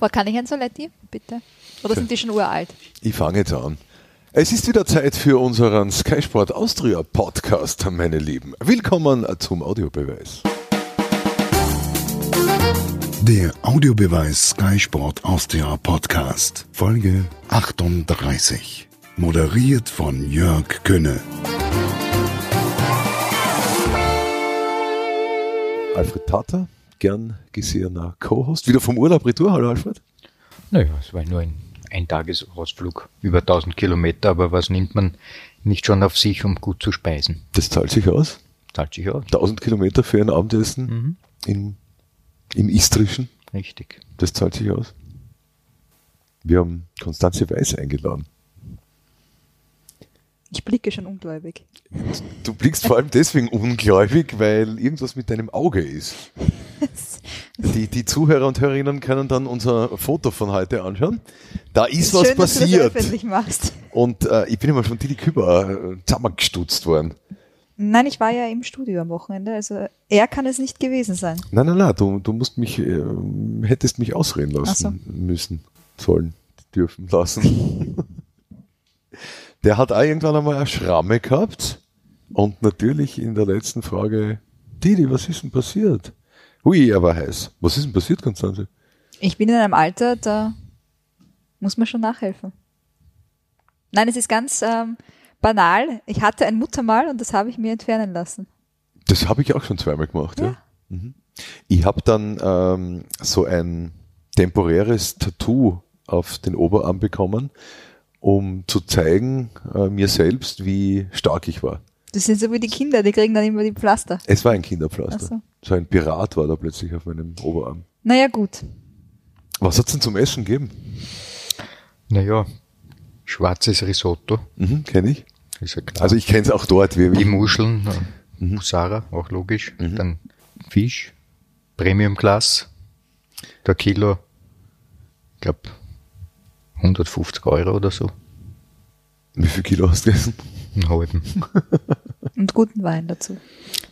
Boah, kann ich ein Soletti, bitte? Oder sind die schon uralt? Ich fange jetzt an. Es ist wieder Zeit für unseren Sky Sport Austria Podcast, meine Lieben. Willkommen zum Audiobeweis. Der Audiobeweis Sky Sport Austria Podcast, Folge 38. Moderiert von Jörg Könne. Alfred Tata, gern gesehener Co-Host. Wieder vom Urlaub retour. Hallo Alfred. Naja, es war nur ein Eintagesausflug über 1000 Kilometer, aber was nimmt man nicht schon auf sich, um gut zu speisen? Das zahlt sich aus. Zahlt sich aus. 1000 Kilometer für ein Abendessen Mhm. in, im Istrischen. Richtig. Das zahlt sich aus. Wir haben Konstanze Weiß eingeladen. Ich blicke schon ungläubig. Du blickst vor allem deswegen ungläubig, weil irgendwas mit deinem Auge ist. Die, die Zuhörer und Hörerinnen können dann unser Foto von heute anschauen. Da ist was Schön, dass du das passiert. machst. Und äh, ich bin immer von Didi Küber äh, zusammengestutzt worden. Nein, ich war ja im Studio am Wochenende, also er kann es nicht gewesen sein. Nein, nein, nein, du, du musst mich, äh, hättest mich ausreden lassen müssen, sollen, dürfen lassen. Der hat auch irgendwann einmal eine Schramme gehabt und natürlich in der letzten Frage, Didi, was ist denn passiert? Ui, er war heiß. Was ist denn passiert, Konstanze? Ich bin in einem Alter, da muss man schon nachhelfen. Nein, es ist ganz ähm, banal. Ich hatte ein Muttermal und das habe ich mir entfernen lassen. Das habe ich auch schon zweimal gemacht, ja. Mhm. Ich habe dann ähm, so ein temporäres Tattoo auf den Oberarm bekommen, um zu zeigen äh, mir selbst, wie stark ich war. Das sind so wie die Kinder, die kriegen dann immer die Pflaster. Es war ein Kinderpflaster. So. So ein Pirat war da plötzlich auf meinem Oberarm. Naja, gut. Was hat's denn zum Essen gegeben? Naja, schwarzes Risotto, Mhm, kenne ich. ist ja klar. Also ich kenne es auch dort. Wie, die Muscheln, äh, Musara, auch logisch. Mhm. Dann Fisch, Premium Class, der Kilo, ich glaube 150 Euro oder so, wie viel Kilo hast du gegessen? einen halben. Und guten Wein dazu.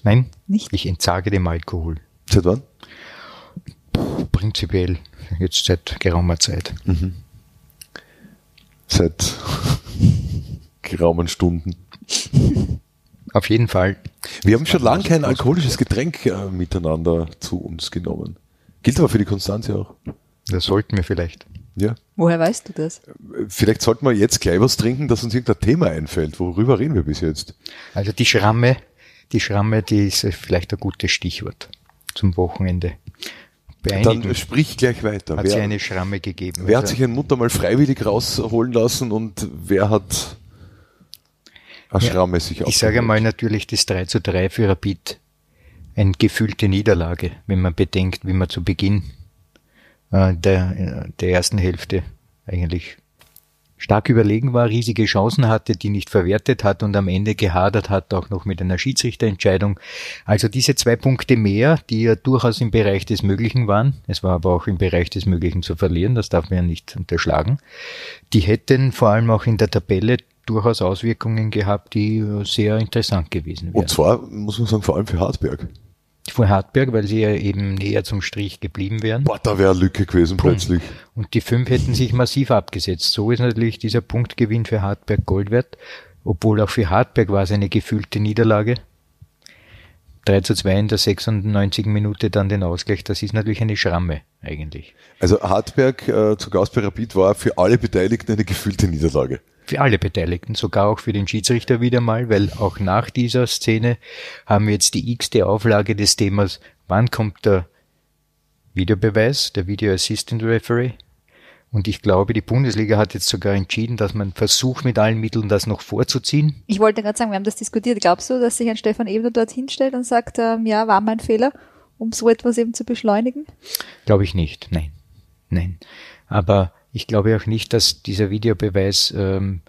Nein, Nicht? ich entsage dem Alkohol. Seit wann? Prinzipiell jetzt seit geraumer Zeit. Seit geraumen Stunden. Auf jeden Fall Wir haben schon lange kein alkoholisches Getränk äh, miteinander zu uns genommen. Gilt aber für die Konstanze auch. Das sollten wir vielleicht. Ja. Woher weißt du das? Vielleicht sollten wir jetzt gleich was trinken, dass uns irgendein Thema einfällt. Worüber reden wir bis jetzt? Also die Schramme, die Schramme, die ist vielleicht ein gutes Stichwort zum Wochenende. Bei Dann sprich gleich weiter. hat es Wer, eine Schramme gegeben. wer hat Also, sich eine Mutter mal freiwillig rausholen lassen und wer hat eine Ja, Schramme sich ich sage mal natürlich das 3 zu 3 für Rapid. Eine gefühlte Niederlage, wenn man bedenkt, wie man zu Beginn äh, der, der ersten Hälfte eigentlich stark überlegen war, riesige Chancen hatte, die nicht verwertet hat und am Ende gehadert hat, auch noch mit einer Schiedsrichterentscheidung. Also diese zwei Punkte mehr, die ja durchaus im Bereich des Möglichen waren, es war aber auch im Bereich des Möglichen zu verlieren, das darf man ja nicht unterschlagen, die hätten vor allem auch in der Tabelle durchaus Auswirkungen gehabt, die sehr interessant gewesen wären. Und zwar, muss man sagen, vor allem für Hartberg. Vor Hartberg, weil sie ja eben näher zum Strich geblieben wären. Boah, da wäre Lücke gewesen plötzlich. Und die fünf hätten sich massiv abgesetzt. So ist natürlich dieser Punktgewinn für Hartberg Gold wert, obwohl auch für Hartberg war es eine gefühlte Niederlage. 3 zu 2 in der 96. Minute dann den Ausgleich, das ist natürlich eine Schramme eigentlich. Also Hartberg äh, zu Gast bei Rapid war für alle Beteiligten eine gefühlte Niederlage. Für alle Beteiligten, sogar auch für den Schiedsrichter wieder mal, weil auch nach dieser Szene haben wir jetzt die x-te Auflage des Themas, wann kommt der Videobeweis, der Video Assistant Referee. Und ich glaube, die Bundesliga hat jetzt sogar entschieden, dass man versucht, mit allen Mitteln das noch vorzuziehen. Ich wollte gerade sagen, wir haben das diskutiert. Glaubst du, dass sich ein Stefan Ebner dort hinstellt und sagt, ähm, ja, war mein Fehler, um so etwas eben zu beschleunigen? Glaube ich nicht. Nein. Nein. Aber ich glaube auch nicht, dass dieser Videobeweis ähm,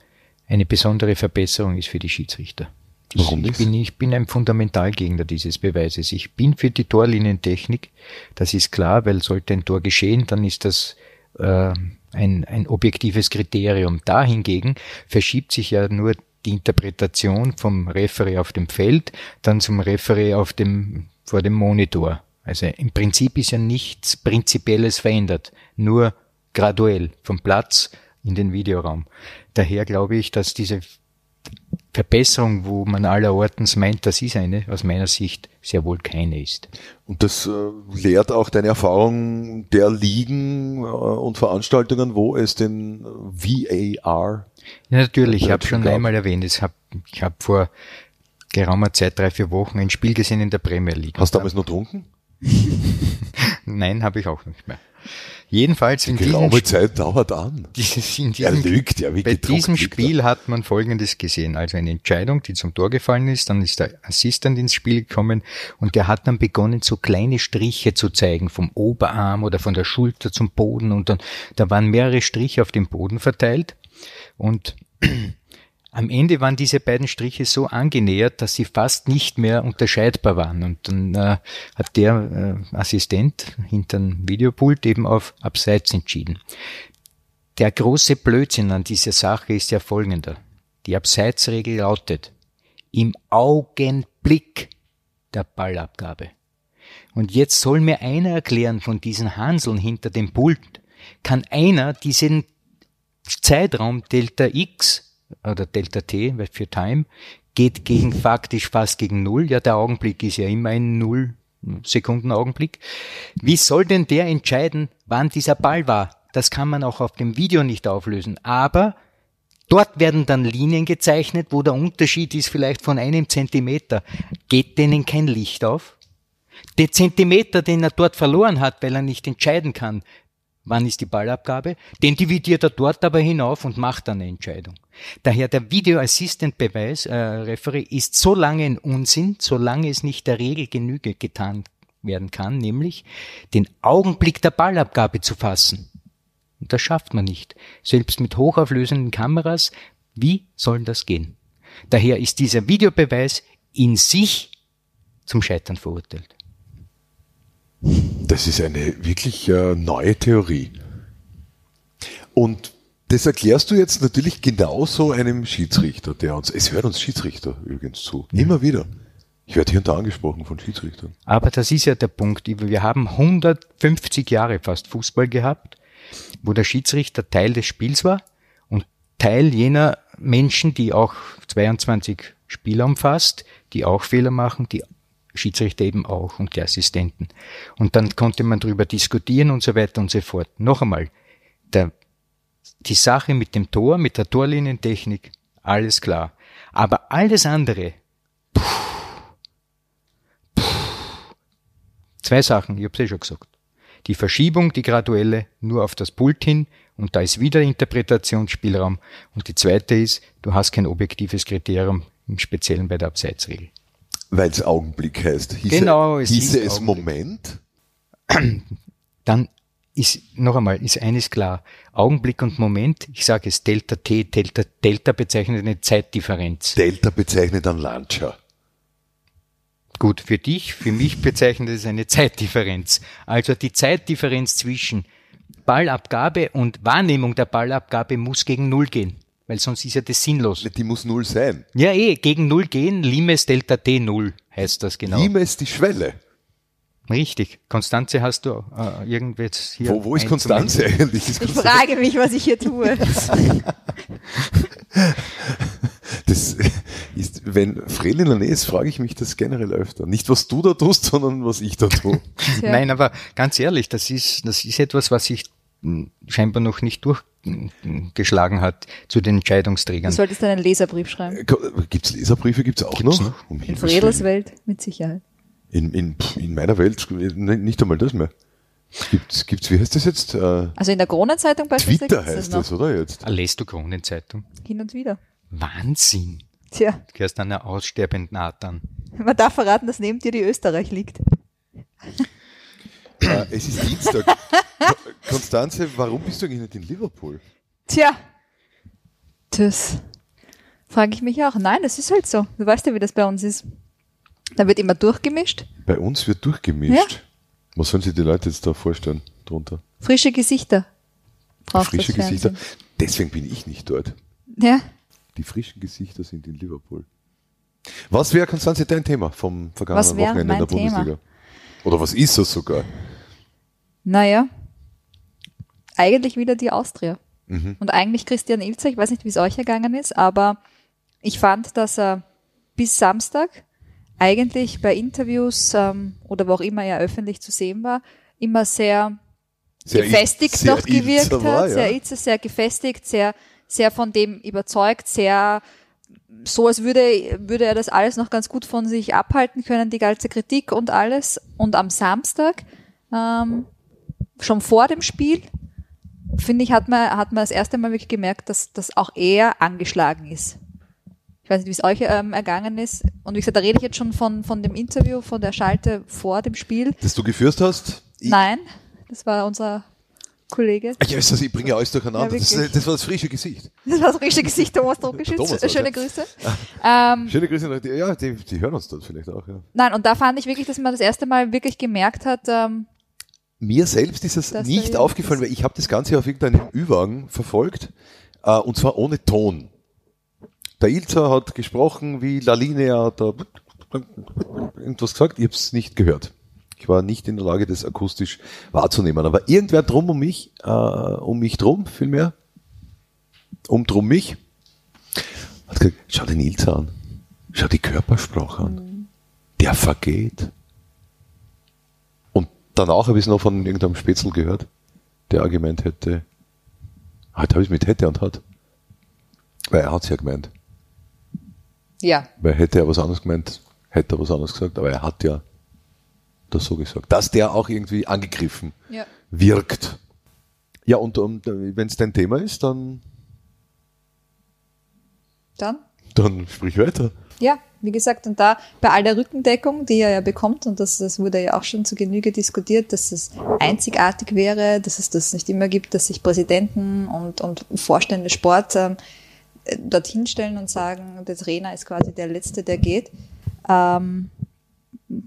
eine besondere Verbesserung ist für die Schiedsrichter. Warum ich nicht? bin, ich bin ein Fundamentalgegner dieses Beweises. Ich bin für die Torlinientechnik. Das ist klar, weil sollte ein Tor geschehen, dann ist das äh, ein, ein objektives Kriterium. Da hingegen verschiebt sich ja nur die Interpretation vom Referee auf dem Feld, dann zum Referee auf dem, vor dem Monitor. Also im Prinzip ist ja nichts Prinzipielles verändert. Nur graduell vom Platz in den Videoraum. Daher glaube ich, dass diese Verbesserung, wo man allerortens meint, das ist eine, aus meiner Sicht sehr wohl keine ist. Und das äh, lehrt auch deine Erfahrung der Ligen äh, und Veranstaltungen, wo es den VAR ja, natürlich, ich habe schon gab. einmal erwähnt, ich habe ich hab vor geraumer Zeit, drei, vier Wochen, ein Spiel gesehen in der Premier League. Hast du damals noch getrunken? Nein, habe ich auch nicht mehr. Jedenfalls die in diesem Zeit dauert an. Diesem, er lügt ja wie Bei diesem Spiel hat man Folgendes gesehen. Also eine Entscheidung, die zum Tor gefallen ist, dann ist der Assistent ins Spiel gekommen und der hat dann begonnen, so kleine Striche zu zeigen, vom Oberarm oder von der Schulter zum Boden und dann, da waren mehrere Striche auf dem Boden verteilt und am Ende waren diese beiden Striche so angenähert, dass sie fast nicht mehr unterscheidbar waren. Und dann äh, hat der äh, Assistent hinter dem Videopult eben auf Abseits entschieden. Der große Blödsinn an dieser Sache ist ja folgender. Die Abseitsregel lautet, im Augenblick der Ballabgabe. Und jetzt soll mir einer erklären von diesen Hanseln hinter dem Pult, kann einer diesen Zeitraum Delta X oder Delta T für Time geht gegen faktisch fast gegen Null. Ja, der Augenblick ist ja immer ein Null Sekunden Augenblick. Wie soll denn der entscheiden, wann dieser Ball war? Das kann man auch auf dem Video nicht auflösen. Aber dort werden dann Linien gezeichnet, wo der Unterschied ist vielleicht von einem Zentimeter. Geht denen kein Licht auf? Der Zentimeter, den er dort verloren hat, weil er nicht entscheiden kann, wann ist die Ballabgabe, den dividiert er dort aber hinauf und macht dann eine Entscheidung. Daher der Video Assistant Beweis, äh, Referee ist so lange ein Unsinn, solange es nicht der Regel Genüge getan werden kann, nämlich den Augenblick der Ballabgabe zu fassen. Und das schafft man nicht. Selbst mit hochauflösenden Kameras, wie soll das gehen? Daher ist dieser Videobeweis in sich zum Scheitern verurteilt. Das ist eine wirklich äh, neue Theorie. Und das erklärst du jetzt natürlich genauso einem Schiedsrichter, der uns, es hört uns Schiedsrichter übrigens zu, ja. immer wieder. Ich werde hier und da angesprochen von Schiedsrichtern. Aber das ist ja der Punkt. Wir haben 150 Jahre fast Fußball gehabt, wo der Schiedsrichter Teil des Spiels war und Teil jener Menschen, die auch 22 Spieler umfasst, die auch Fehler machen, die Schiedsrichter eben auch und die Assistenten. Und dann konnte man darüber diskutieren und so weiter und so fort. Noch einmal, der, die Sache mit dem Tor, mit der Torlinientechnik, alles klar. Aber alles andere, puh, puh, zwei Sachen, ich habe es eh schon gesagt. Die Verschiebung, die graduelle, nur auf das Pult hin und da ist wieder Interpretationsspielraum. Und die zweite ist, du hast kein objektives Kriterium, im Speziellen bei der Abseitsregel. Weil es Augenblick heißt. Hieße, genau, es hieße es. Moment? Dann ist, noch einmal, ist eines klar. Augenblick und Moment, ich sage es Delta T, Delta, Delta bezeichnet eine Zeitdifferenz. Delta bezeichnet ein Launcher. Gut, für dich, für mich bezeichnet es eine Zeitdifferenz. Also die Zeitdifferenz zwischen Ballabgabe und Wahrnehmung der Ballabgabe muss gegen Null gehen weil sonst ist ja das sinnlos. Die muss null sein. Ja, eh, gegen null gehen, Limes Delta T null heißt das genau. Limes die Schwelle. Richtig. Konstanze hast du äh, irgendwas hier. Wo, wo ist Konstanze eigentlich? Ist ich frage mich, was ich hier tue. das ist, wenn Frel in der Nähe ist, frage ich mich das generell öfter. Nicht, was du da tust, sondern was ich da tue. Nein, aber ganz ehrlich, das ist, das ist etwas, was ich scheinbar noch nicht durchgeschlagen hat zu den Entscheidungsträgern. Du solltest einen Leserbrief schreiben. Gibt es Leserbriefe? Gibt es auch gibt's noch? noch? Um in Fredels Welt mit Sicherheit. In, in, in meiner Welt nicht einmal das mehr. Gibt's, gibt's, wie heißt das jetzt? Äh, also in der Kronenzeitung beispielsweise. Twitter heißt das, das oder jetzt? Ah, lässt du Kronenzeitung? Hin und wieder. Wahnsinn. Tja. Du gehörst einer aussterbenden Art an. Man darf verraten, dass neben dir die Österreich liegt. Äh, es ist Dienstag. Konstanze, warum bist du eigentlich nicht in Liverpool? Tja, das frage ich mich auch. Nein, das ist halt so. Du weißt ja, wie das bei uns ist. Da wird immer durchgemischt. Bei uns wird durchgemischt. Ja. Was sollen sich die Leute jetzt da vorstellen drunter? Frische Gesichter. Frische Gesichter. Deswegen bin ich nicht dort. Ja. Die frischen Gesichter sind in Liverpool. Was wäre, Konstanze, dein Thema vom vergangenen Wochenende in der Bundesliga? Thema? Oder was ist das sogar? Naja, eigentlich wieder die Austria. Mhm. Und eigentlich Christian Ilzer, ich weiß nicht, wie es euch ergangen ist, aber ich fand, dass er bis Samstag eigentlich bei Interviews ähm, oder wo auch immer er öffentlich zu sehen war, immer sehr, Sehr gefestigt sehr noch gewirkt war, hat, sehr ja. Ilzer, sehr gefestigt, sehr, sehr von dem überzeugt, sehr so, als würde, würde er das alles noch ganz gut von sich abhalten können, die ganze Kritik und alles. Und am Samstag, ähm, schon vor dem Spiel, finde ich, hat man, hat man das erste Mal wirklich gemerkt, dass, dass auch er angeschlagen ist. Ich weiß nicht, wie es euch ähm, ergangen ist. Und wie gesagt, da rede ich jetzt schon von, von dem Interview, von der Schalte vor dem Spiel. Das du geführt hast? Ich, Nein, das war unser Kollege. Ah, Ja, das, ich bringe alles durcheinander. Ja, das, das war das frische Gesicht. Das war das richtige Gesicht, Thomas Druckeschütz. Schöne. Grüße. Ähm, Schöne Grüße. Ja, die, die hören uns dort vielleicht auch. Ja. nein, und da fand ich wirklich, dass man das erste Mal wirklich gemerkt hat, ähm, Mir selbst ist es nicht aufgefallen, weil ich habe das Ganze auf irgendeinem Ü-Wagen verfolgt äh, und zwar ohne Ton. Der Ilzer hat gesprochen, wie La Linea hat da irgendwas gesagt, ich habe es nicht gehört. Ich war nicht in der Lage, das akustisch wahrzunehmen. Aber irgendwer drum um mich, äh, um mich drum vielmehr, um drum mich, hat gesagt, schau den Ilzer an, schau die Körpersprache an, der vergeht. Und danach habe ich es noch von irgendeinem Spätzl gehört, der auch gemeint hätte, heute habe ich es mit hätte und hat. Weil er hat es ja gemeint. ja, Weil hätte er was anderes gemeint, hätte er was anderes gesagt, aber er hat ja das so gesagt. Dass der auch irgendwie angegriffen ja. wirkt. Ja, und, und wenn es dein Thema ist, dann, Dann? dann sprich weiter. Ja, wie gesagt, und da bei all der Rückendeckung, die er ja bekommt, und das, das wurde ja auch schon zu Genüge diskutiert, dass es einzigartig wäre, dass es das nicht immer gibt, dass sich Präsidenten und, und Vorstände Sport äh, dorthin stellen und sagen, der Trainer ist quasi der Letzte, der geht, ähm,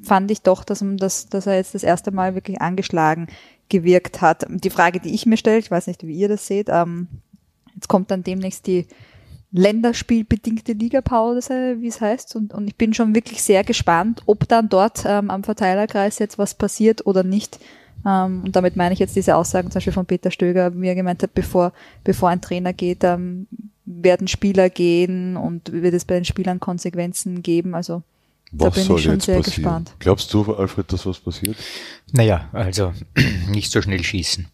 fand ich doch, dass, dass, dass er jetzt das erste Mal wirklich angeschlagen gewirkt hat. Die Frage, die ich mir stelle, ich weiß nicht, wie ihr das seht, ähm, jetzt kommt dann demnächst die länderspielbedingte Ligapause, wie es heißt. Und, und ich bin schon wirklich sehr gespannt, ob dann dort ähm, am Verteilerkreis jetzt was passiert oder nicht. Ähm, und damit meine ich jetzt diese Aussagen zum Beispiel von Peter Stöger, wie er gemeint hat, bevor, bevor ein Trainer geht, ähm, werden Spieler gehen und wird es bei den Spielern Konsequenzen geben. Also da Was bin soll ich schon jetzt sehr passieren? gespannt. Glaubst du, Alfred, dass was passiert? Naja, also nicht so schnell schießen.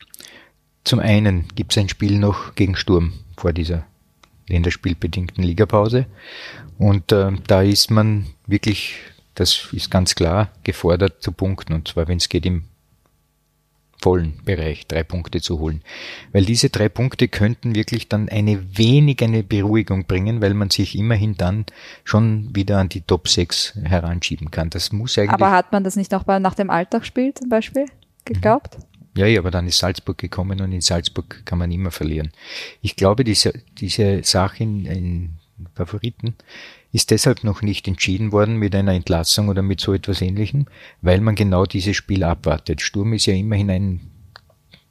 Zum einen gibt es ein Spiel noch gegen Sturm vor dieser länderspielbedingten Ligapause. Und äh, da ist man wirklich, das ist ganz klar, gefordert zu punkten. Und zwar, wenn es geht, im vollen Bereich drei Punkte zu holen. Weil diese drei Punkte könnten wirklich dann eine wenig eine Beruhigung bringen, weil man sich immerhin dann schon wieder an die Top 6 heranschieben kann. Das muss eigentlich Aber hat man das nicht auch bei, nach dem Alltagsspiel zum Beispiel geglaubt? Ja, ja, aber dann ist Salzburg gekommen und in Salzburg kann man immer verlieren. Ich glaube, diese, diese Sache in, in Favoriten ist deshalb noch nicht entschieden worden mit einer Entlassung oder mit so etwas ähnlichem, weil man genau dieses Spiel abwartet. Sturm ist ja immerhin ein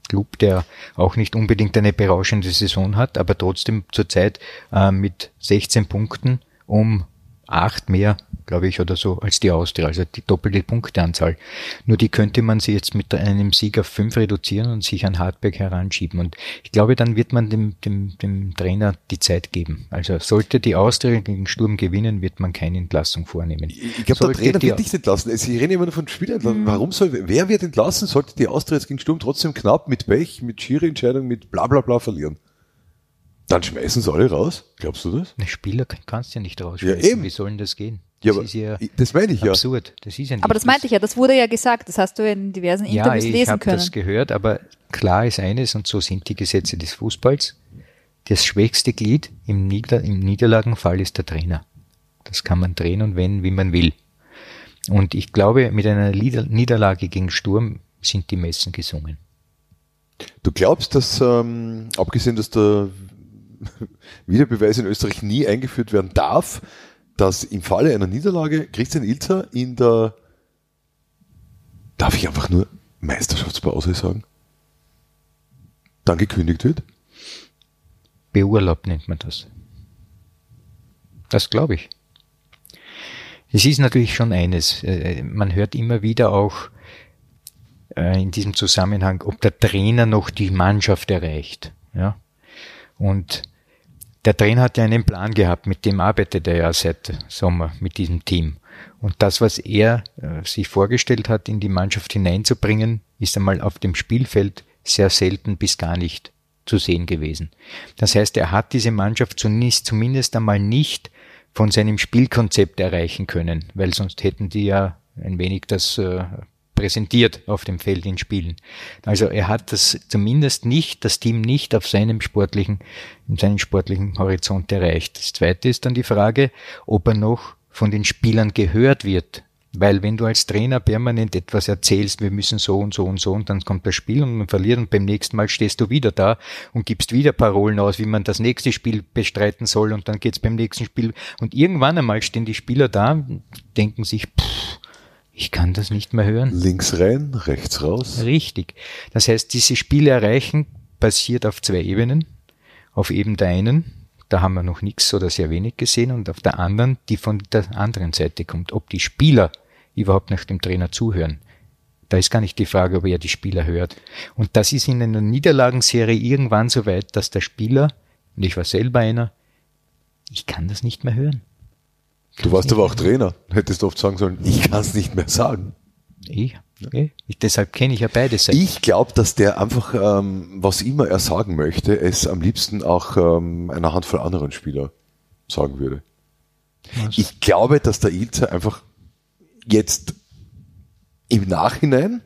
Club, der auch nicht unbedingt eine berauschende Saison hat, aber trotzdem zurzeit äh, mit 16 Punkten um acht mehr, glaube ich, oder so, als die Austria, also die doppelte Punkteanzahl. Nur die könnte man sie jetzt mit einem Sieg auf fünf reduzieren und sich an Hartberg heranschieben. Und ich glaube, dann wird man dem, dem, dem Trainer die Zeit geben. Also sollte die Austria gegen Sturm gewinnen, wird man keine Entlassung vornehmen. Ich glaube, der Trainer wird nicht entlassen. Sie reden immer nur von Spielern. Warum soll, wer wird entlassen? Sollte die Austria jetzt gegen Sturm trotzdem knapp mit Pech, mit Schiri-Entscheidung, mit bla bla bla verlieren? Dann schmeißen sie alle raus. Glaubst du das? Ein Spieler kann- kannst ja nicht rausschmeißen. Ja, eben. Wie soll denn das gehen? Ja, Das aber ist ja ich- das meine ich ja. absurd. Das ist ja nicht Aber das meinte ich ja, das wurde ja gesagt, das hast du in diversen Ja, Interviews ich lesen habe können. das gehört, aber klar ist eines, und so sind die Gesetze des Fußballs, das schwächste Glied im, Nieder im Niederlagenfall ist der Trainer. Das kann man drehen und wenden, wie man will. Und ich glaube, mit einer Lieder Niederlage gegen Sturm sind die Messen gesungen. Du glaubst, dass, ähm, abgesehen, dass der Wiederbeweis in Österreich nie eingeführt werden darf, dass im Falle einer Niederlage Christian Ilzer in der, darf ich einfach nur Meisterschaftspause sagen, dann gekündigt wird? Beurlaubt nennt man das. Das glaube ich. Es ist natürlich schon eines. äh, Man hört immer wieder auch äh, in diesem Zusammenhang, ob der Trainer noch die Mannschaft erreicht. Ja. Und der Trainer hat ja einen Plan gehabt, mit dem arbeitet er ja seit Sommer mit diesem Team. Und das, was er äh, sich vorgestellt hat, in die Mannschaft hineinzubringen, ist einmal auf dem Spielfeld sehr selten bis gar nicht zu sehen gewesen. Das heißt, er hat diese Mannschaft zunächst, zumindest einmal nicht von seinem Spielkonzept erreichen können, weil sonst hätten die ja ein wenig das äh, präsentiert auf dem Feld in Spielen. Also er hat das zumindest nicht, das Team nicht auf seinem sportlichen, in seinem sportlichen Horizont erreicht. Das zweite ist dann die Frage, ob er noch von den Spielern gehört wird. Weil wenn du als Trainer permanent etwas erzählst, wir müssen so und so und so und dann kommt das Spiel und man verliert und beim nächsten Mal stehst du wieder da und gibst wieder Parolen aus, wie man das nächste Spiel bestreiten soll und dann geht's beim nächsten Spiel und irgendwann einmal stehen die Spieler da, denken sich, pff, ich kann das nicht mehr hören. Links rein, rechts raus. Richtig. Das heißt, diese Spiele erreichen basiert auf zwei Ebenen. Auf eben der einen, da haben wir noch nichts oder sehr wenig gesehen, und auf der anderen, die von der anderen Seite kommt. Ob die Spieler überhaupt nach dem Trainer zuhören. Da ist gar nicht die Frage, ob er die Spieler hört. Und das ist in einer Niederlagenserie irgendwann so weit, dass der Spieler, und ich war selber einer, ich kann das nicht mehr hören. Du warst aber auch Trainer. Hättest du oft sagen sollen, ich kann es nicht mehr sagen. Ich, okay. ich deshalb kenne ich ja beide Seiten. Ich glaube, dass der einfach, ähm, was immer er sagen möchte, es am liebsten auch ähm, einer Handvoll anderen Spieler sagen würde. Was? Ich glaube, dass der Ilze einfach jetzt im Nachhinein,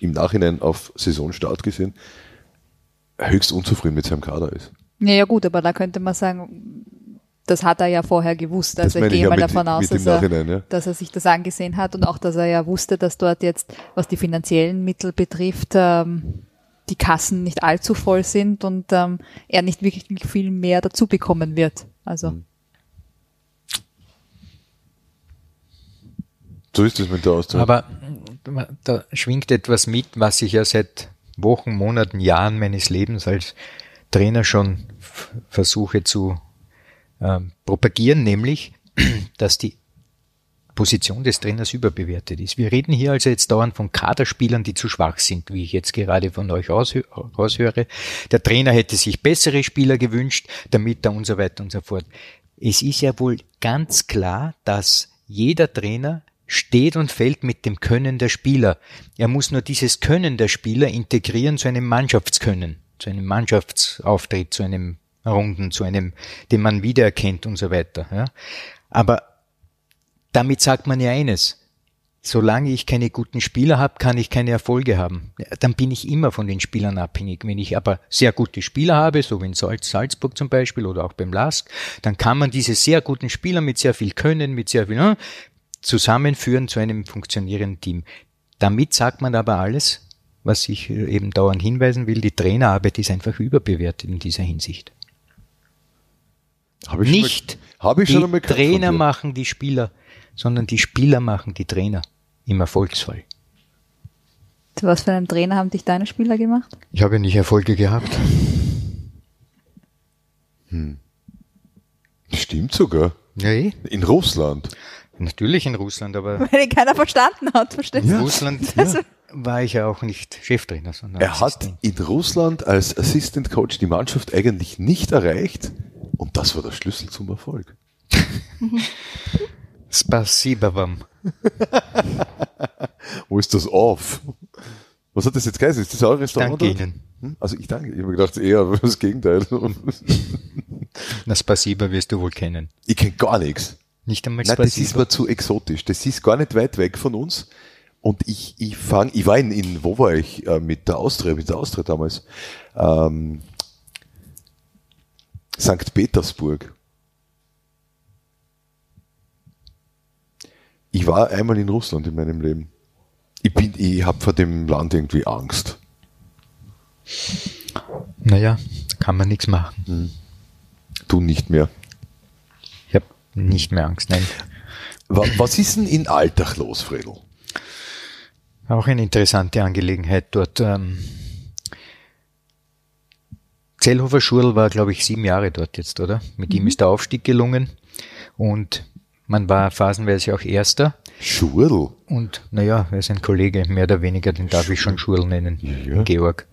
im Nachhinein auf Saisonstart gesehen, höchst unzufrieden mit seinem Kader ist. Ja, ja gut, aber da könnte man sagen, das hat er ja vorher gewusst. Also ich gehe ja mal davon aus, dass er, ja. dass er sich das angesehen hat und auch, dass er ja wusste, dass dort jetzt, was die finanziellen Mittel betrifft, ähm, die Kassen nicht allzu voll sind und ähm, er nicht wirklich viel mehr dazu bekommen wird. Also. Hm. So ist es mit der Auszeit. Aber da schwingt etwas mit, was ich ja seit Wochen, Monaten, Jahren meines Lebens als Trainer schon versuche zu äh, propagieren, nämlich, dass die Position des Trainers überbewertet ist. Wir reden hier also jetzt dauernd von Kaderspielern, die zu schwach sind, wie ich jetzt gerade von euch raushöre. Der Trainer hätte sich bessere Spieler gewünscht, damit er und so weiter und so fort. Es ist ja wohl ganz klar, dass jeder Trainer steht und fällt mit dem Können der Spieler. Er muss nur dieses Können der Spieler integrieren zu einem Mannschaftskönnen, zu einem Mannschaftsauftritt, zu einem Runden zu einem, den man wiedererkennt und so weiter. Ja. Aber damit sagt man ja eines. Solange ich keine guten Spieler habe, kann ich keine Erfolge haben. Dann bin ich immer von den Spielern abhängig. Wenn ich aber sehr gute Spieler habe, so wie in Salzburg zum Beispiel oder auch beim LASK, dann kann man diese sehr guten Spieler mit sehr viel Können, mit sehr viel ne, zusammenführen zu einem funktionierenden Team. Damit sagt man aber alles, was ich eben dauernd hinweisen will, die Trainerarbeit ist einfach überbewertet in dieser Hinsicht. Hab ich nicht mal, hab ich die schon Trainer machen die Spieler, sondern die Spieler machen die Trainer im Erfolgsfall. Zu was für einem Trainer haben dich deine Spieler gemacht? Ich habe nicht Erfolge gehabt. Hm. Stimmt sogar. Ja, eh. In Russland. Natürlich in Russland, aber. Weil ihn keiner verstanden hat, verstehst du? In Russland ja. war ich ja auch nicht Cheftrainer, sondern. Er hat in Russland als Assistant Coach die Mannschaft eigentlich nicht erreicht, und das war der Schlüssel zum Erfolg. Spasibavam. Wo ist das auf? Was hat das jetzt geheißen? Ist das auch Restaurant? Danke Ihnen. Hm? Also ich danke. Ich habe gedacht, eher das Gegenteil. Na, Spasiba wirst du wohl kennen. Ich kenne gar nichts. Nicht einmal Nein, das ist mir zu exotisch. Das ist gar nicht weit weg von uns. Und ich, ich fange, ich war in, in wo war ich, äh, mit der Austria, mit der Austria damals, ähm, St. Petersburg. Ich war einmal in Russland in meinem Leben. Ich, bin, ich habe vor dem Land irgendwie Angst. Naja, kann man nichts machen. Hm. Du nicht mehr. Ich habe nicht mehr Angst, nein. Was ist denn in Alltag los, Fredel? Auch eine interessante Angelegenheit dort. Ähm, Zellhofer Schurl war, glaube ich, sieben Jahre dort jetzt, oder? Mit mhm. ihm ist der Aufstieg gelungen und Man war phasenweise auch Erster. Schurl. Und naja, er ist ein Kollege, mehr oder weniger, den darf ich schon Schurl nennen, Ja. Georg.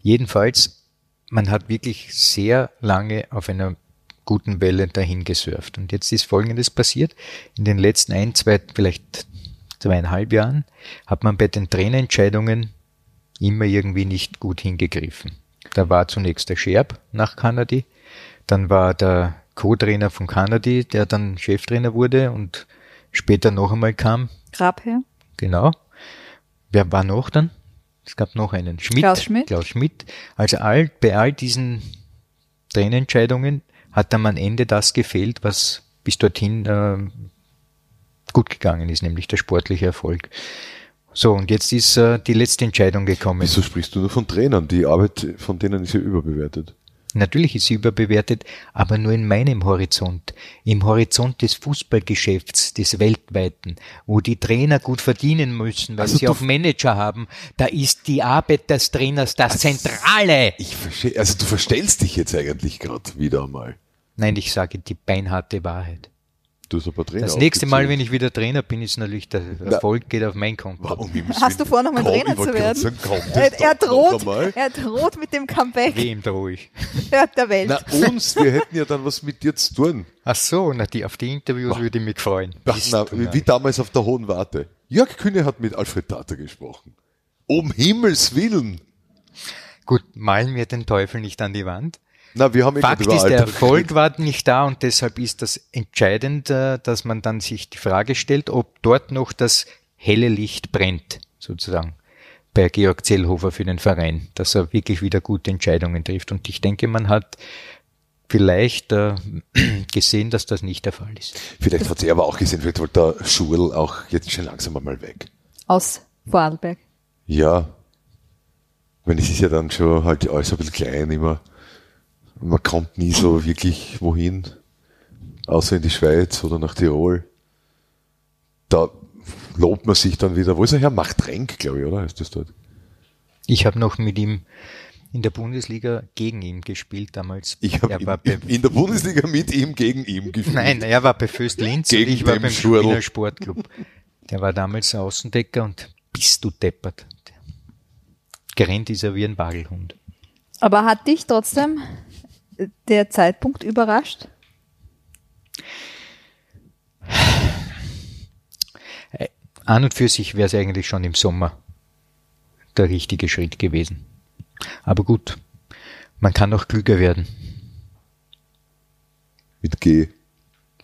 Jedenfalls, man hat wirklich sehr lange auf einer guten Welle dahin gesurft. Und jetzt ist Folgendes passiert. In den letzten ein, zwei, vielleicht zweieinhalb Jahren hat man bei den Trainerentscheidungen immer irgendwie nicht gut hingegriffen. Da war zunächst der Scherb nach Kanadi, dann war der Co-Trainer von Kanadi, der dann Cheftrainer wurde und später noch einmal kam, Grabherr. Genau. Wer war noch dann? Es gab noch einen. Schmidt. Klaus Schmidt. Klaus Schmidt. Also all, bei all diesen Trainerentscheidungen hat dann am Ende das gefehlt, was bis dorthin äh, gut gegangen ist, nämlich der sportliche Erfolg. So, und jetzt ist äh, die letzte Entscheidung gekommen. Wieso sprichst du nur von Trainern? Die Arbeit von denen ist ja überbewertet. Natürlich ist sie überbewertet, aber nur in meinem Horizont. Im Horizont des Fußballgeschäfts, des weltweiten, wo die Trainer gut verdienen müssen, weil Also sie auch Manager haben. Da ist die Arbeit des Trainers das Zentrale. Ich verstehe, also du verstellst dich jetzt eigentlich gerade wieder einmal. Nein, ich sage die beinharte Wahrheit. Du paar Trainer Das nächste Mal, wenn ich wieder Trainer bin, ist natürlich der Erfolg geht auf mein Konto. Um Himmels Hast du vor, nochmal Trainer zu werden? Sagen, komm, Er, er, droht, er droht mit dem Comeback Wem drohe ich? der Welt. Na uns, wir hätten ja dann was mit dir zu tun. Ach so, na, die, auf die Interviews würde ich mich freuen. Ach, na, wie, wie damals auf der Hohen Warte. Jörg Kühne hat mit Alfred Tata gesprochen. Um Himmels Willen. Gut, malen wir den Teufel nicht an die Wand. Na, wir haben eh Fakt ist, der Erfolg war nicht da und deshalb ist das entscheidend, äh, dass man dann sich die Frage stellt, ob dort noch das helle Licht brennt, sozusagen, bei Georg Zellhofer für den Verein, dass er wirklich wieder gute Entscheidungen trifft. Und ich denke, man hat vielleicht äh, gesehen, dass das nicht der Fall ist. Vielleicht hat sie aber auch gesehen, vielleicht wollte der Schul auch jetzt schon langsam einmal weg. Aus Vorarlberg. Ja. Wenn es ist ja dann schon halt alles ein bisschen klein immer. Man kommt nie so wirklich wohin, außer in die Schweiz oder nach Tirol. Da lobt man sich dann wieder, wo ist er her? Macht Renk, glaube ich, oder? Ist das dort? Ich habe noch mit ihm in der Bundesliga gegen ihn gespielt damals. Ich habe in der Bundesliga mit ihm gegen ihm gespielt. Nein, er war bei Föst Linz und Gegen ich war den beim Schurl. Wiener Sportclub. Der war damals Außendecker und bist du deppert. Gerannt ist er wie ein Wagelhund. Aber hat dich trotzdem der Zeitpunkt überrascht? An und für sich wäre es eigentlich schon im Sommer der richtige Schritt gewesen. Aber gut, man kann noch klüger werden. Mit G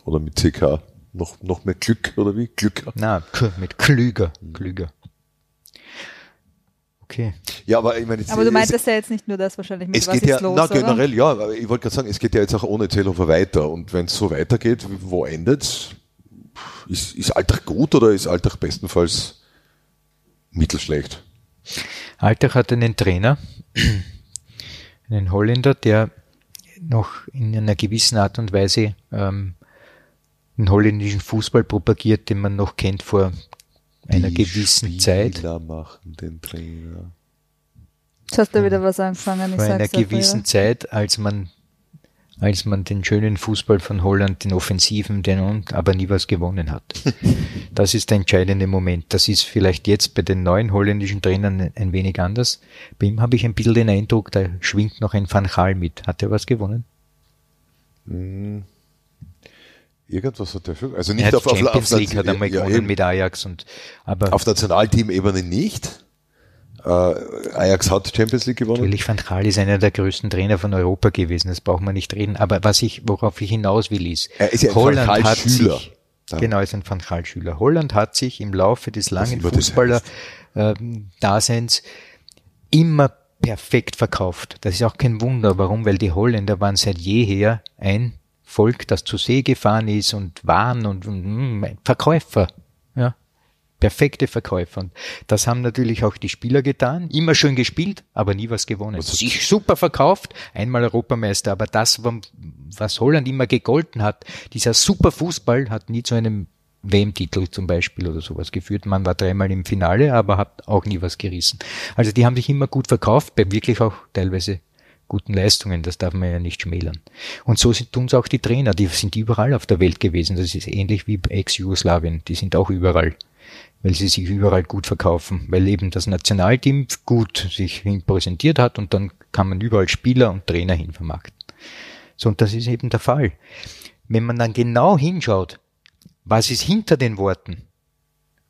oder mit CK. Noch, noch mehr Glück, oder wie? Glück. Na, mit klüger, klüger. Okay. Ja, aber ich meine, jetzt- Aber du es- meintest ja jetzt nicht nur das wahrscheinlich mit Es was geht ist ja, los, na, oder? generell, ja, aber ich wollte gerade sagen, es geht ja jetzt auch ohne Zellhofer weiter. Und wenn es so weitergeht, wo endet's? Ist, ist Alltag gut oder ist Alltag bestenfalls mittelschlecht? Altach hat einen Trainer, einen Holländer, der noch in einer gewissen Art und Weise ähm, den holländischen Fußball propagiert, den man noch kennt vor einer Die gewissen Zeit. Spieler machen den Trainer. Jetzt hast du wieder was angefangen. Ich Vor einer gewissen. Zeit, als man als man den schönen Fußball von Holland, den Offensiven, den und aber nie was gewonnen hat. Das ist der entscheidende Moment. Das ist vielleicht jetzt bei den neuen holländischen Trainern ein wenig anders. Bei ihm habe ich ein bisschen den Eindruck, da schwingt noch ein Van Gaal mit. Hat er was gewonnen? Irgendwas hat er schon. Also Er nicht auf, auf, Champions auf, League hat einmal ja, gewonnen eben. mit Ajax und aber auf Nationalteam-Ebene nicht. Äh, Ajax hat Champions League gewonnen. natürlich Van Gaal ist einer der größten Trainer von Europa gewesen. Das braucht man nicht reden. Aber was ich, worauf ich hinaus will, ist, Er ist ja Holland hat Schüler. sich, Ja. genau, ist ein Van Gaal Schüler. Holland hat sich im Laufe des langen Fußballer-Daseins immer perfekt verkauft. Das ist auch kein Wunder. Warum? Weil die Holländer waren seit jeher ein Volk, das zur See gefahren ist und waren und, und mm, Verkäufer. Ja. Perfekte Verkäufer. Und das haben natürlich auch die Spieler getan. Immer schön gespielt, aber nie was gewonnen. Was hat- Sich super verkauft, einmal Europameister, aber das, was Holland immer gegolten hat, dieser super Fußball hat nie zu einem WM-Titel zum Beispiel oder sowas geführt. Man war dreimal im Finale, aber hat auch nie was gerissen. Also die haben sich immer gut verkauft, bei wirklich auch teilweise guten Leistungen, das darf man ja nicht schmälern. Und so tun es auch die Trainer, die sind überall auf der Welt gewesen. Das ist ähnlich wie Ex-Jugoslawien, die sind auch überall, weil sie sich überall gut verkaufen, weil eben das Nationalteam gut sich hin präsentiert hat und dann kann man überall Spieler und Trainer hin vermarkten. So, und das ist eben der Fall. Wenn man dann genau hinschaut, was ist hinter den Worten,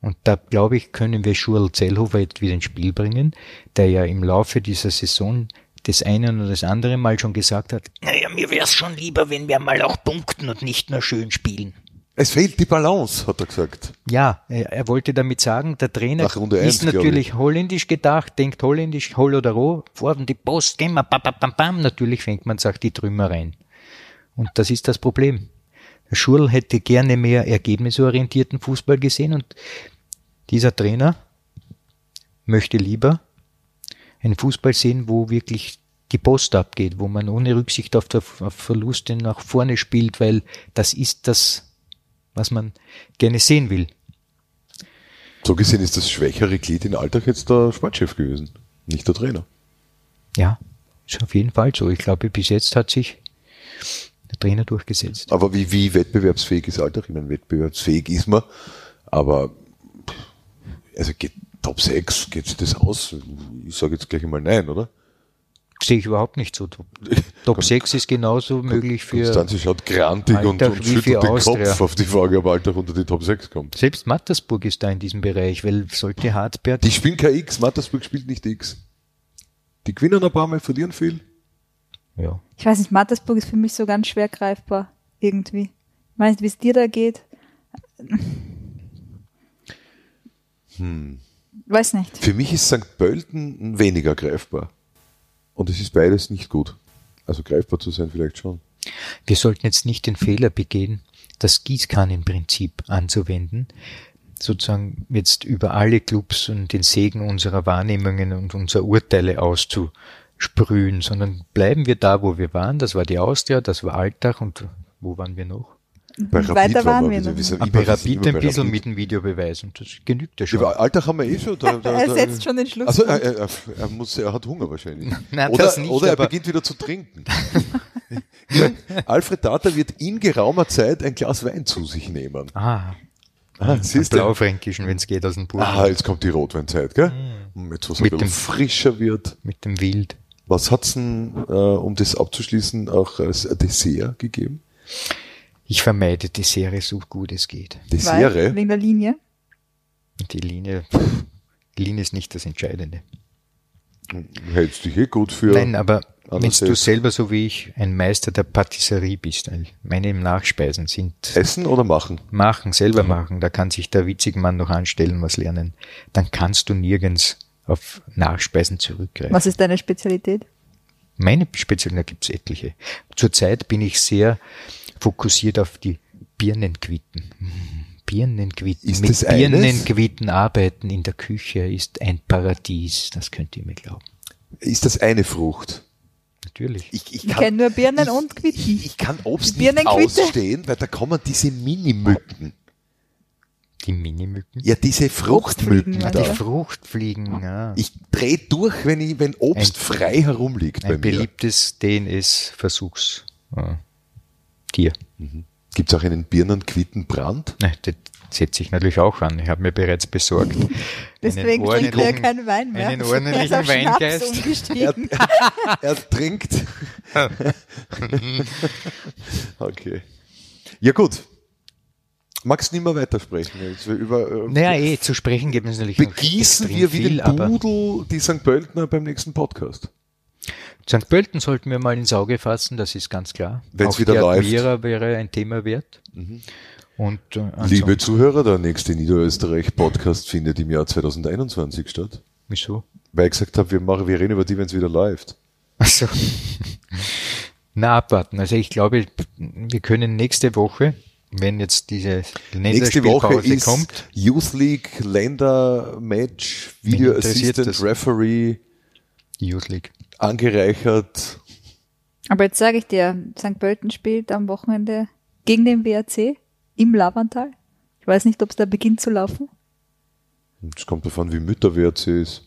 und da glaube ich, können wir Schurl Zellhofer jetzt wieder ins Spiel bringen, der ja im Laufe dieser Saison das eine oder das andere Mal schon gesagt hat, naja, mir wäre es schon lieber, wenn wir mal auch punkten und nicht nur schön spielen. Es fehlt die Balance, hat er gesagt. Ja, er, wollte damit sagen, der Trainer ist natürlich holländisch gedacht, denkt holländisch, Holl oder Roh, vorne die Post, gehen wir, bam, bam, bam, natürlich fängt man, sagt die Trümmer rein. Und das ist das Problem. Schurl hätte gerne mehr ergebnisorientierten Fußball gesehen und dieser Trainer möchte lieber einen Fußball sehen, wo wirklich die Post abgeht, wo man ohne Rücksicht auf, auf Verluste nach vorne spielt, weil das ist das, was man gerne sehen will. So gesehen ist das schwächere Glied in Alltag jetzt der Sportchef gewesen, nicht der Trainer. Ja, ist auf jeden Fall so. Ich glaube, bis jetzt hat sich der Trainer durchgesetzt. Aber wie, wie wettbewerbsfähig ist Alltag? Ich meine, wettbewerbsfähig ist man, aber also geht Top 6, geht sich das aus? Ich sage jetzt gleich einmal nein, oder? Sehe ich überhaupt nicht so. Top, Top 6 ist genauso möglich für. Konstanze schaut grantig und, und schüttelt den Austria. Kopf auf die Frage, ob Alltag unter die Top 6 kommt. Selbst Mattersburg ist da in diesem Bereich, weil sollte Hartberg. Die spielen kein X, Mattersburg spielt nicht X. Die gewinnen ein paar Mal, verlieren viel. Ja. Ich weiß nicht, Mattersburg ist für mich so ganz schwer greifbar. Irgendwie. Ich weiß nicht, wie es dir da geht. Hm. Weiß nicht. Für mich ist St. Pölten weniger greifbar. Und es ist beides nicht gut. Also greifbar zu sein vielleicht schon. Wir sollten jetzt nicht den Fehler begehen, das Gießkannenprinzip anzuwenden, sozusagen jetzt über alle Clubs und den Segen unserer Wahrnehmungen und unserer Urteile auszusprühen, sondern bleiben wir da, wo wir waren. Das war die Austria, das war Alltag und wo waren wir noch? Bei Rapid weiter waren wir noch. Ah, bei Rapid ein bisschen mit dem Videobeweis und das genügt ja schon. Ja, Alltag haben wir eh schon. Da, da, er setzt schon den Schluss. Also er, er, er, muss, er hat Hunger wahrscheinlich. Nein, oder, nicht, oder er beginnt wieder zu trinken. Alfred Data wird in geraumer Zeit ein Glas Wein zu sich nehmen. Ah. Ah, siehst Blaufränkischen, wenn es geht, aus dem Buch. Ah, jetzt kommt die Rotweinzeit, gell? Mm. Jetzt, was mit dem frischer wird. Mit dem Wild. Was hat's denn, äh, um das abzuschließen, auch als Dessert gegeben? Ich vermeide die Serie so gut es geht. Die Serie? Wegen der Linie? Die Linie, die Linie ist nicht das Entscheidende. Hältst du dich eh gut für. Nein, aber wenn du selber so wie ich ein Meister der Patisserie bist, meine Nachspeisen sind. Essen oder machen? Machen, selber mhm. machen. Da kann sich der witzige Mann noch anstellen, was lernen. Dann kannst du nirgends auf Nachspeisen zurückgreifen. Was ist deine Spezialität? Meine Spezialität, da gibt's etliche. Zurzeit bin ich sehr fokussiert auf die Birnenquitten. Birnenquitten. Ist Mit Birnenquitten arbeiten in der Küche ist ein Paradies, das könnt ihr mir glauben. Ist das eine Frucht? Natürlich. Ich, ich, ich kenne nur Birnen ich, und Quitten. Ich, ich kann Obst nicht ausstehen, weil da kommen diese Minimücken. Die Minimücken? Ja, diese Fruchtmücken. Ah, die Fruchtfliegen, ja. Ich drehe durch, wenn, ich, wenn Obst ein, frei herumliegt. Ein beliebtes DNS-Versuchs. Ja. Tier. Mhm. Gibt es auch einen Birnenquittenbrand? Nein, das setze ich natürlich auch an. Ich habe mir bereits besorgt. Deswegen trinkt er keinen Wein mehr. Einen ordentlichen Weingeist. Er, er, trinkt. okay. Ja gut. Magst du nicht mehr weitersprechen? Über, äh, naja, eh, zu sprechen gibt es natürlich Begießen wir wie den Pudel die St. Pöltner beim nächsten Podcast. St. Pölten sollten wir mal ins Auge fassen, das ist ganz klar. Wenn es wieder die läuft. Admira wäre ein Thema wert. Mhm. Und, äh, Liebe Zuhörer, der nächste Niederösterreich-Podcast findet im Jahr 2021 statt. Wieso? Weil ich gesagt habe, wir, machen, wir reden über die, wenn es wieder läuft. Achso. Na, abwarten. Also ich glaube, wir können nächste Woche, wenn jetzt diese nächste Woche ist kommt, Youth League Ländermatch, Video Assistant Referee. Youth League angereichert. Aber jetzt sage ich dir, St. Pölten spielt am Wochenende gegen den WRC im Lavantal. Ich weiß nicht, ob es da beginnt zu laufen. Es kommt davon, wie mütter WRC ist.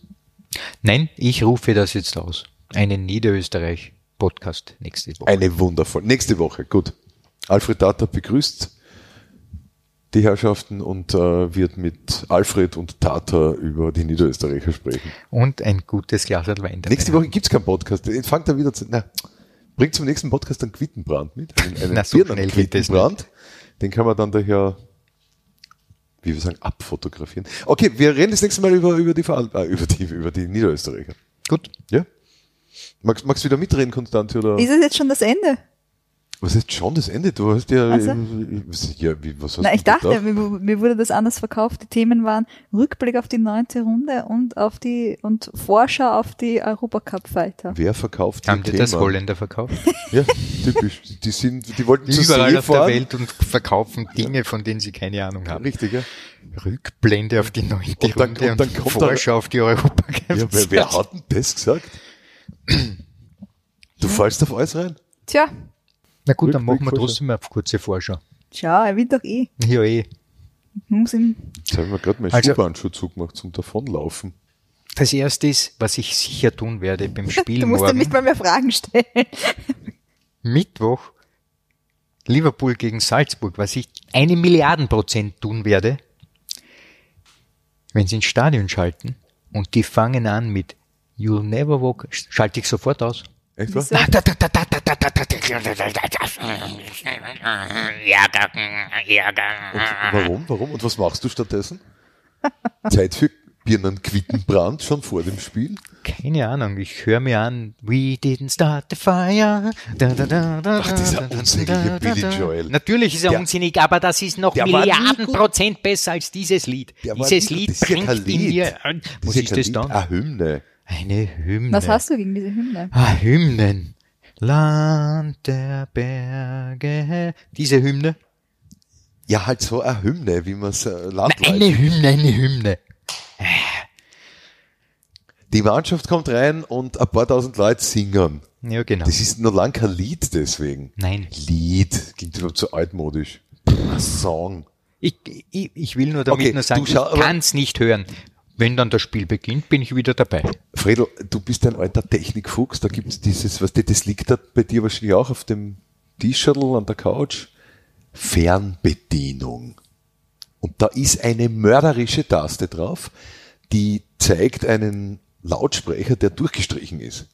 Nein, ich rufe das jetzt aus. Einen Niederösterreich Podcast nächste Woche. Eine wundervoll. Nächste Woche, gut. Alfred Tata begrüßt die Herrschaften und äh, wird mit Alfred und Tata über die Niederösterreicher sprechen. Und ein gutes Glas Wein. Nächste Woche gibt's keinen Podcast. Jetzt fangt er wieder zu. Na, bringt zum nächsten Podcast einen Quittenbrand mit. Einen, einen Na, so Quittenbrand. Den kann man dann daher, wie wir sagen, abfotografieren. Okay, wir reden das nächste Mal über, über, die, äh, über, die, über die Niederösterreicher. Gut. Ja? Magst, magst du wieder mitreden, Konstanze? Oder? Ist es jetzt schon das Ende? Was ist schon das Ende? Du hast ja, Also? was, ja wie, was hast Na, du ich dachte, mir, mir wurde das anders verkauft. Die Themen waren Rückblick auf die neunte Runde und auf die und Vorschau auf die Europacup-Fighter. Wer verkauft Haben die das Thema? Holländer verkauft? Ja, typisch. Die sind, die wollten Überall See auf der fahren. Welt und verkaufen Dinge, von denen sie keine Ahnung haben. Richtig, ja. Rückblende auf die neunte Und dann- Runde und dann kommt Vorschau auf die Europa ja wer, wer hat denn das gesagt? Du fallst auf alles rein? Tja, Na gut, dann Rückblick, machen wir trotzdem eine kurze Vorschau. tja, er will doch eh. Ja, eh. Muss ihm Jetzt habe ich mir gerade meinen Also- Schuhbahnschuh zugemacht zum Davonlaufen. Das erste ist, was ich sicher tun werde beim Spiel Du musst morgen. nicht mal mehr Fragen stellen. Mittwoch Liverpool gegen Salzburg, was ich eine Milliarden Prozent tun werde, wenn sie ins Stadion schalten und die fangen an mit You'll never walk, schalte ich sofort aus. Echt was? Warum? Warum? Und was machst du stattdessen? Zeit für Birnen Quittenbrand schon vor dem Spiel? Keine Ahnung, ich höre mir an, we didn't start the fire. Da, da, da, da, Ach, dieser da, Billy. Joel. Natürlich ist er Der- unsinnig, aber das ist noch Milliarden. Prozent besser als dieses Lied. Dieses Lied bringt in mir, was ja ist das Lied, dann? Eine Hymne. Eine Hymne. Was hast du gegen diese Hymne? Ah, Hymnen. Land der Berge. Diese Hymne? Ja, halt so eine Hymne, wie man es äh, landläufig eine Hymne, eine Hymne. Die Mannschaft kommt rein und ein paar tausend Leute singen. Ja, genau. Das ist noch lang kein Lied deswegen. Nein. Lied klingt überhaupt so altmodisch. Ein Song. Ich, ich, ich will nur damit Okay, nur sagen, ich kann es nicht hören. Wenn dann das Spiel beginnt, bin ich wieder dabei. Fredel, du bist ein alter Technikfuchs, da gibt's dieses, was das liegt da bei dir wahrscheinlich auch auf dem T-Shirt an der Couch. Fernbedienung. Und da ist eine mörderische Taste drauf, die zeigt einen Lautsprecher, der durchgestrichen ist.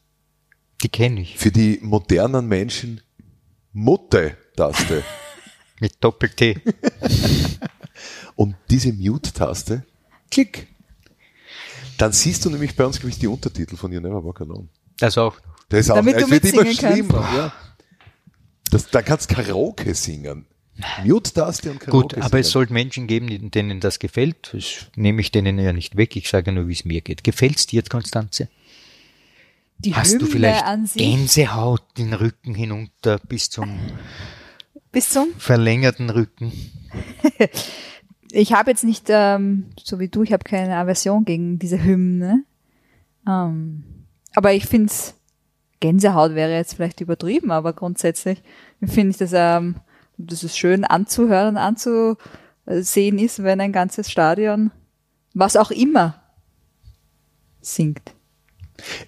Die kenne ich. Für die modernen Menschen Mutte-Taste. Mit Doppel-T. Und diese Mute-Taste, klick. Dann siehst du nämlich bei uns, glaube ich, die Untertitel von You Never Walk Alone. Das auch. Das ist auch, Damit es du wird immer schlimmer. Ja. Das, da kannst du Karaoke singen. Mute-Taste und Karaoke Gut, aber es singen. sollte Menschen geben, denen das gefällt. Das nehme ich denen ja nicht weg. Ich sage nur, wie es mir geht. Gefällt's dir, Konstanze? Die Hast Hymne du vielleicht an sich Gänsehaut den Rücken hinunter bis zum bis zum verlängerten Rücken? ich habe jetzt nicht, ähm, so wie du, ich habe keine Aversion gegen diese Hymne. Ähm, aber ich finde es, Gänsehaut wäre jetzt vielleicht übertrieben, aber grundsätzlich finde ich das, ähm, dass es schön anzuhören und anzusehen ist, wenn ein ganzes Stadion, was auch immer, singt.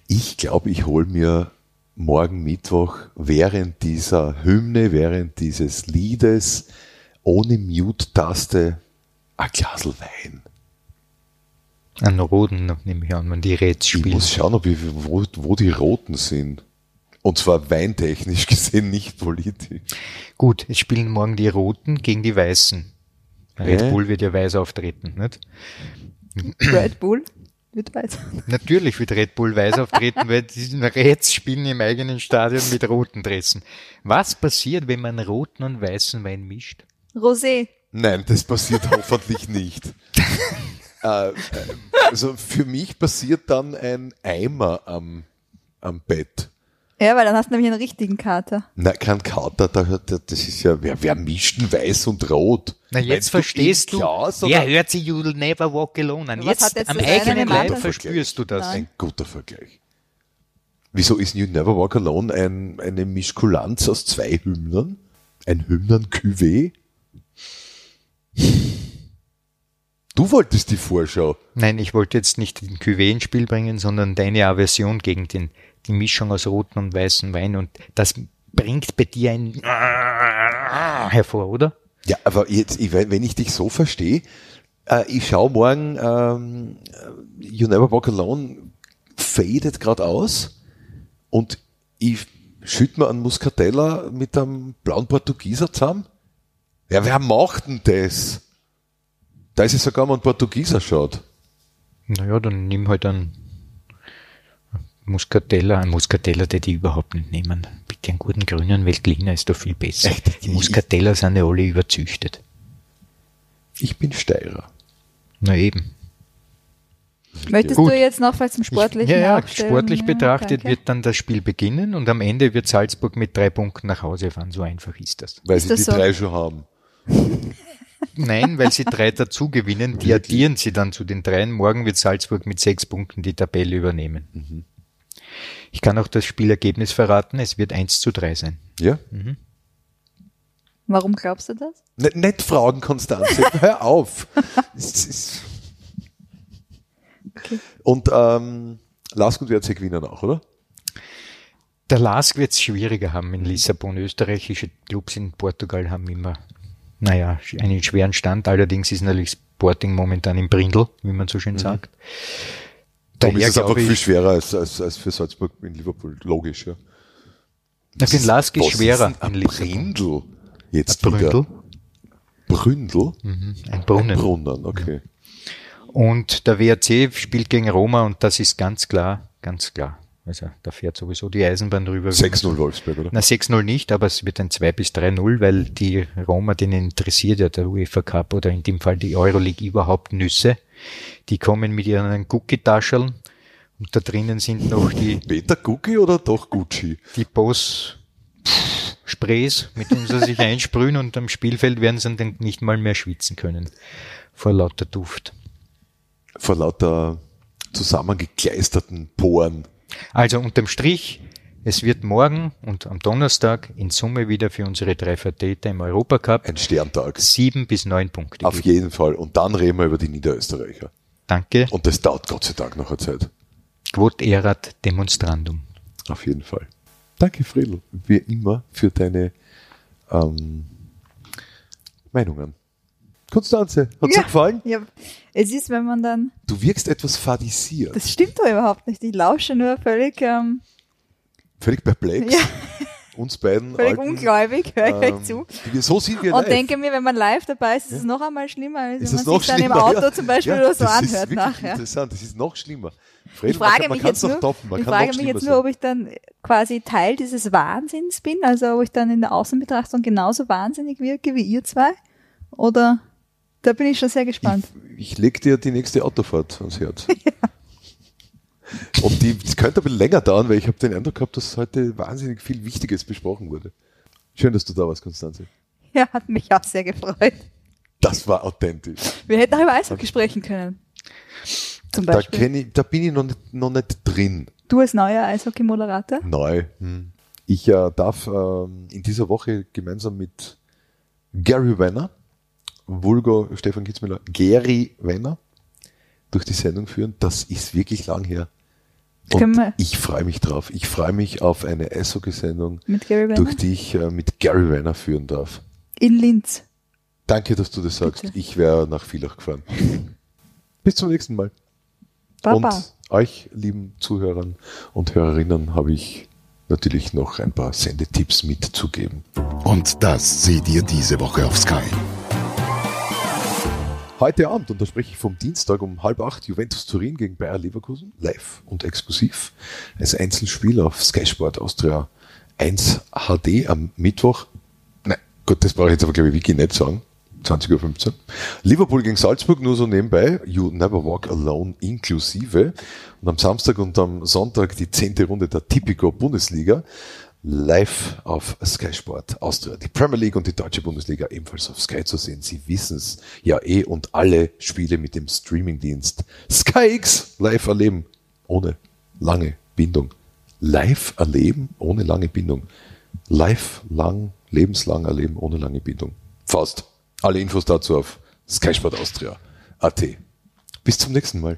Ich glaube, ich hole mir morgen Mittwoch während dieser Hymne, während dieses Liedes ohne Mute-Taste ein Glas Wein. An Roden, nehme ich an, wenn die Räts Ich spielen. muss schauen, ob ich, wo, wo die Roten sind. Und zwar weintechnisch gesehen, nicht politisch. Gut, jetzt spielen morgen die Roten gegen die Weißen. Red Hä? Bull wird ja weiß auftreten, nicht? Red Bull wird weiter. Natürlich wird Red Bull weiß auftreten, weil die Reds spielen im eigenen Stadion mit roten Dressen. Was passiert, wenn man roten und weißen Wein mischt? Rosé. Nein, das passiert hoffentlich nicht. äh, äh, also für mich passiert dann ein Eimer am, am Bett. Ja, weil dann hast du nämlich einen richtigen Kater. Na, kein Kater, da, da, das ist ja, wer, wer mischt denn weiß und rot? Na, Meinst jetzt verstehst im du, Glas wer hört sich You'll Never Walk Alone an? Was Jetzt, hat jetzt am eigenen Leib verspürst du das. Ein guter Vergleich. Wieso ist You Never Walk Alone ein, eine Mischkulanz aus zwei Hymnen? Ein Hymnen-Cuvée? Du wolltest die Vorschau. Nein, ich wollte jetzt nicht den Cuvée ins Spiel bringen, sondern deine Aversion gegen den, die Mischung aus roten und weißen Wein. Und das bringt bei dir ein hervor, oder? Ja, aber jetzt, wenn ich dich so verstehe, äh, ich schaue morgen ähm, You Never Walk Alone fadet gerade aus und ich schütte mir einen Muscatella mit einem blauen Portugieser zusammen. Ja, wer macht denn das? Da ist es sogar mal ein Portugieser schaut. Naja, dann nimm halt einen Muscatella, ein Muscatella, der die überhaupt nicht nehmen. Bitte einen guten grünen Veltliner ist doch viel besser. Echt? Die Muscatella sind ja alle überzüchtet. Ich bin Steirer. Na eben. Möchtest Gut. du jetzt noch falls zum Sportlichen ja, ja, aufstellen? sportlich Ja, betrachtet danke. wird dann das Spiel beginnen und am Ende wird Salzburg mit drei Punkten nach Hause fahren. So einfach ist das. Weil Ist sie das die so? drei schon haben. Nein, weil sie drei dazu gewinnen, die addieren sie dann zu den dreien. Morgen wird Salzburg mit sechs Punkten die Tabelle übernehmen. Mhm. Ich kann auch das Spielergebnis verraten. Es wird 1 zu 3 sein. Ja? Warum glaubst du das? Nicht, nicht fragen, Konstanze. Hör auf. Ist- Und ähm, Lask und WRC gewinnen auch, oder? Der LASK wird es schwieriger haben in Lissabon. Österreichische Clubs in Portugal haben immer, naja, einen schweren Stand. Allerdings ist natürlich Sporting momentan im Brindel, wie man so schön sagt. Darum ist es einfach glaube viel ich, schwerer als, als, als für Salzburg in Liverpool. Logisch, ja. na, für den LASK ist schwerer in ein. Brindl jetzt Ein Bründel. Bründel? mhm, ein Brunnen. Brunnen, okay. Und der WRC spielt gegen Roma und das ist ganz klar, ganz klar. Also da fährt sowieso die Eisenbahn drüber. 6-0 Wolfsberg, oder? Na, 6-0 nicht, aber es wird ein 2 bis 3-0, weil die Roma, denen interessiert ja der UEFA Cup oder in dem Fall die Euroleague überhaupt Nüsse. Die kommen mit ihren Cookie-Tascheln und da drinnen sind noch die, Peter Cookie oder doch Gucci? die Boss Sprays, mit denen sie sich einsprühen und am Spielfeld werden sie dann nicht mal mehr schwitzen können vor lauter Duft. Vor lauter zusammengekleisterten Poren. Also unterm Strich, es wird morgen und am Donnerstag in Summe wieder für unsere drei Vertreter im Europacup Ein Sterntag. sieben bis neun Punkte. Auf geben. jeden Fall. Und dann reden wir über die Niederösterreicher. Danke. Und das dauert Gott sei Dank noch eine Zeit. Quod erat demonstrandum. Auf jeden Fall. Danke, Friedl, wie immer, für deine ähm, Meinungen. Konstanze, hat's dir gefallen? Ja, es ist, wenn man dann, Du wirkst etwas fadisiert. das stimmt doch überhaupt nicht. Ich lausche nur völlig, ähm, Völlig perplex. Ja. Uns beiden völlig alten, ungläubig, höre ich euch ähm, zu. die- So sind wir Und live. denke mir, wenn man live dabei ist, ist es noch einmal schlimmer, als ist wenn man sich dann im? Auto ja. zum Beispiel ja, oder so anhört nachher. interessant. Das ist noch schlimmer. Fred, Ich frage man, mich jetzt nur, toppen. Ich frage mich jetzt nur, ob ich dann quasi Teil dieses Wahnsinns bin, also ob ich dann in der Außenbetrachtung genauso wahnsinnig wirke wie ihr zwei. Oder da bin ich schon sehr gespannt. Ich, ich leg dir die nächste Autofahrt ans Herz. Und die, die könnte ein bisschen länger dauern, weil ich habe den Eindruck gehabt, dass heute wahnsinnig viel Wichtiges besprochen wurde. Schön, dass du da warst, Konstanze. Ja, hat mich auch sehr gefreut. Das war authentisch. Wir hätten auch über Eishockey sprechen können. Zum Da, Beispiel. kenn ich, da bin ich noch nicht, noch nicht drin. Du als neuer Eishockey-Moderator? Neu. Hm. Ich äh, darf ähm, in dieser Woche gemeinsam mit Gary Wenner, Vulgo Stefan Kitzmüller, Gary Wenner, durch die Sendung führen. Das ist wirklich lang her. Und ich freue mich drauf. Ich freue mich auf eine Eishockey-Sendung, durch die ich äh, mit Gary Wenner führen darf. In Linz. Danke, dass du das sagst. Bitte. Ich wäre nach Villach gefahren. Bis zum nächsten Mal. Baba. Und euch, lieben Zuhörern und Hörerinnen, habe ich natürlich noch ein paar Sendetipps mitzugeben. Und das seht ihr diese Woche auf Sky. Heute Abend, und da spreche ich vom Dienstag um halb acht, Juventus Turin gegen Bayer Leverkusen, live und exklusiv. Als Einzelspiel auf Sky Sport Austria 1 HD am Mittwoch. Nein, Gott, das brauche ich jetzt aber, glaube ich, Wiki nicht sagen. 20.15 Uhr. Liverpool gegen Salzburg nur so nebenbei. You Never Walk Alone inklusive. Und am Samstag und am Sonntag die zehnte Runde der Tipico Bundesliga. Live auf Sky Sport Austria. Die Premier League und die deutsche Bundesliga ebenfalls auf Sky zu sehen. Sie wissen es ja eh und alle Spiele mit dem Streamingdienst Sky X live erleben. Ohne lange Bindung. Live erleben ohne lange Bindung. Live lang, lebenslang erleben ohne lange Bindung. Fast. Alle Infos dazu auf Sky Sport Austria. at. Bis zum nächsten Mal.